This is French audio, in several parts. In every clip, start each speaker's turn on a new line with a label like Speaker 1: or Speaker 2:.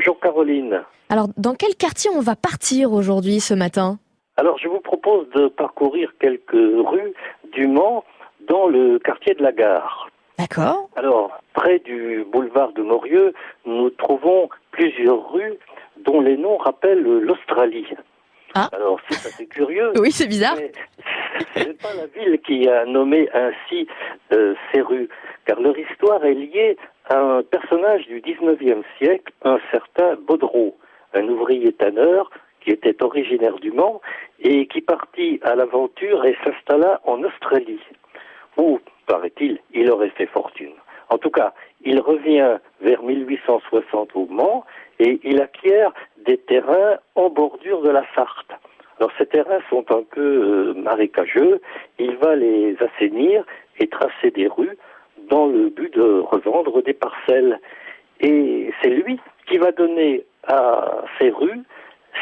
Speaker 1: Bonjour Caroline.
Speaker 2: Alors, dans quel quartier on va partir aujourd'hui, ce matin
Speaker 1: Alors, je vous propose de parcourir quelques rues du Mans dans le quartier de la gare.
Speaker 2: D'accord.
Speaker 1: Alors, près du boulevard de Morieux, nous trouvons plusieurs rues dont les noms rappellent l'Australie.
Speaker 2: Ah.
Speaker 1: Alors, c'est assez curieux.
Speaker 2: Oui, c'est bizarre.
Speaker 1: Ce n'est pas la ville qui a nommé ainsi euh, ces rues, car leur histoire est liée un personnage du 19e siècle, un certain Baudreau, un ouvrier tanneur qui était originaire du Mans et qui partit à l'aventure et s'installa en Australie, où, paraît-il, il aurait fait fortune. En tout cas, il revient vers 1860 au Mans et il acquiert des terrains en bordure de la Sarthe. Alors ces terrains sont un peu euh, marécageux, il va les assainir et tracer des rues dans le but de revendre des parcelles. Et c'est lui qui va donner à ces rues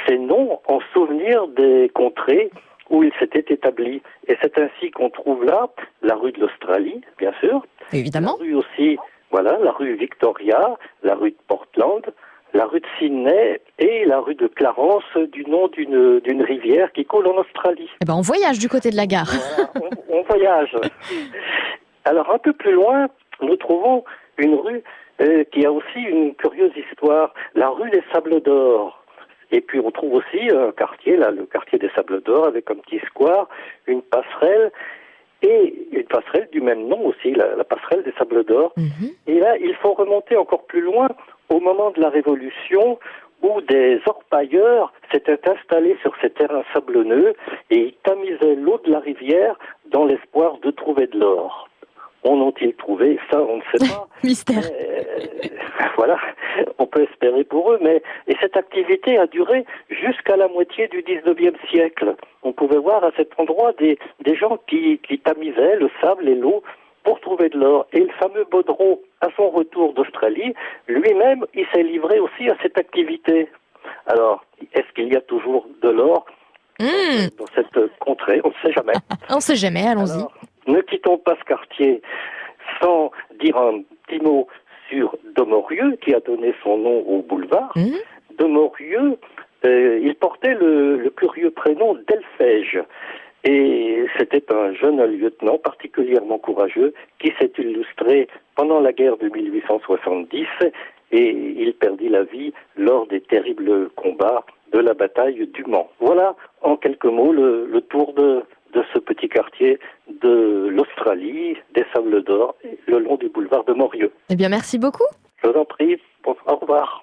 Speaker 1: ces noms en souvenir des contrées où il s'était établi. Et c'est ainsi qu'on trouve là la rue de l'Australie, bien sûr,
Speaker 2: Évidemment.
Speaker 1: la rue aussi, voilà, la rue Victoria, la rue de Portland, la rue de Sydney et la rue de Clarence du nom d'une rivière qui coule en Australie.
Speaker 2: Eh ben, on voyage du côté de la gare.
Speaker 1: Voilà, on, on voyage. Alors un peu plus loin, nous trouvons une rue euh, qui a aussi une curieuse histoire, la rue des Sables d'Or. Et puis on trouve aussi un quartier, là, le quartier des Sables d'Or, avec un petit square, une passerelle, et une passerelle du même nom aussi, la, la passerelle des Sables d'Or.
Speaker 2: Mhm.
Speaker 1: Et là, il faut remonter encore plus loin au moment de la Révolution où des orpailleurs s'étaient installés sur ces terrains sablonneux et ils tamisaient l'eau de la rivière dans l'espoir de trouver de l'or. En ont-ils trouvé? Ça, on ne sait pas.
Speaker 2: Mystère.
Speaker 1: Euh, voilà, on peut espérer pour eux, mais et cette activité a duré jusqu'à la moitié du 19e siècle. On pouvait voir à cet endroit des, des gens qui, qui tamisaient le sable et l'eau pour trouver de l'or. Et le fameux Baudreau, à son retour d'Australie, lui-même, il s'est livré aussi à cette activité. Alors, est-ce qu'il y a toujours de l'or
Speaker 2: Hmm,
Speaker 1: dans cette contrée? On ne sait jamais.
Speaker 2: on sait jamais, allons-y.
Speaker 1: Ne quittons pas ce quartier sans dire un petit mot sur Domorieux, qui a donné son nom au boulevard.
Speaker 2: Mhm.
Speaker 1: Domorieux, euh, il portait le, le curieux prénom d'Elfège. Et c'était un jeune lieutenant particulièrement courageux qui s'est illustré pendant la guerre de 1870 et il perdit la vie lors des terribles combats de la bataille du Mans. Voilà en quelques mots le, le tour de, de ce petit quartier de l'Australie, des Sables d'Or, le long du boulevard de Morieux.
Speaker 2: Eh bien, merci beaucoup.
Speaker 1: Je vous en prie, au revoir.